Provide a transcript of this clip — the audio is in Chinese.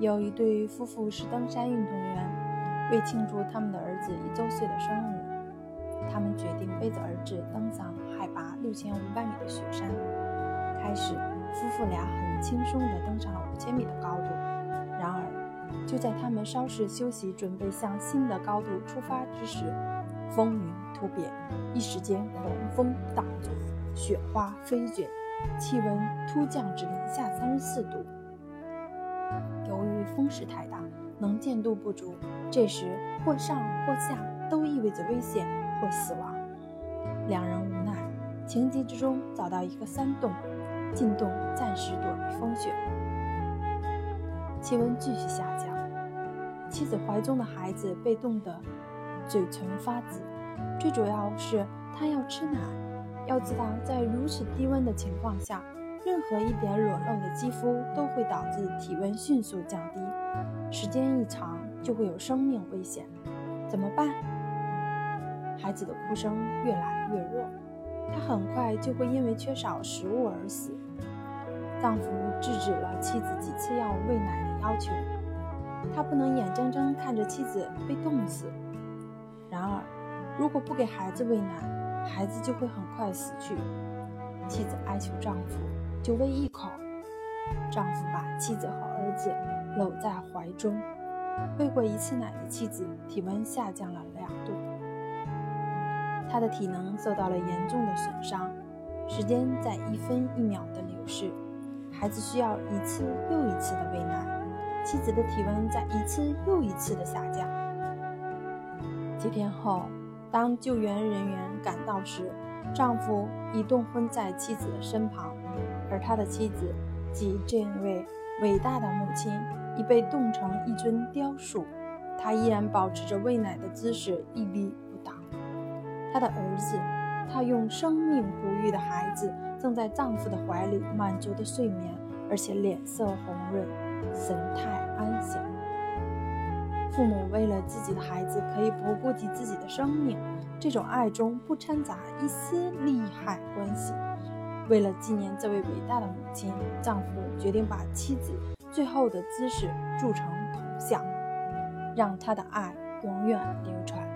有一对夫妇是登山运动员，为庆祝他们的儿子一周岁的生日，他们决定背着儿子登上海拔六千五百米的雪山。开始，夫妇俩很轻松地登上了五千米的高度。然而，就在他们稍事休息，准备向新的高度出发之时，风云突变，一时间狂风大作，雪花飞卷，气温突降至零下三十四度。由于风势太大，能见度不足，这时或上或下都意味着危险或死亡。两人无奈，情急之中找到一个山洞，进洞暂时躲避风雪。气温继续下降，妻子怀中的孩子被冻得嘴唇发紫。最主要是他要吃奶。要知道，在如此低温的情况下，任何一点裸露的肌肤都会导致体温迅速降低，时间一长就会有生命危险。怎么办？孩子的哭声越来越弱，他很快就会因为缺少食物而死。丈夫制止了妻子几次要喂奶的要求，他不能眼睁睁看着妻子被冻死。然而，如果不给孩子喂奶，孩子就会很快死去。妻子哀求丈夫就喂一口，丈夫把妻子和儿子搂在怀中。喂过一次奶的妻子体温下降了两度，她的体能受到了严重的损伤，时间在一分一秒的流逝。孩子需要一次又一次的喂奶，妻子的体温在一次又一次的下降。几天后，当救援人员赶到时，丈夫已冻昏在妻子的身旁，而他的妻子，即这位伟大的母亲，已被冻成一尊雕塑。她依然保持着喂奶的姿势，屹立不倒。他的儿子，他用生命哺育的孩子。正在丈夫的怀里满足的睡眠，而且脸色红润，神态安详。父母为了自己的孩子可以不顾及自己的生命，这种爱中不掺杂一丝利害关系。为了纪念这位伟大的母亲，丈夫决定把妻子最后的姿势铸成铜像，让她的爱永远流传。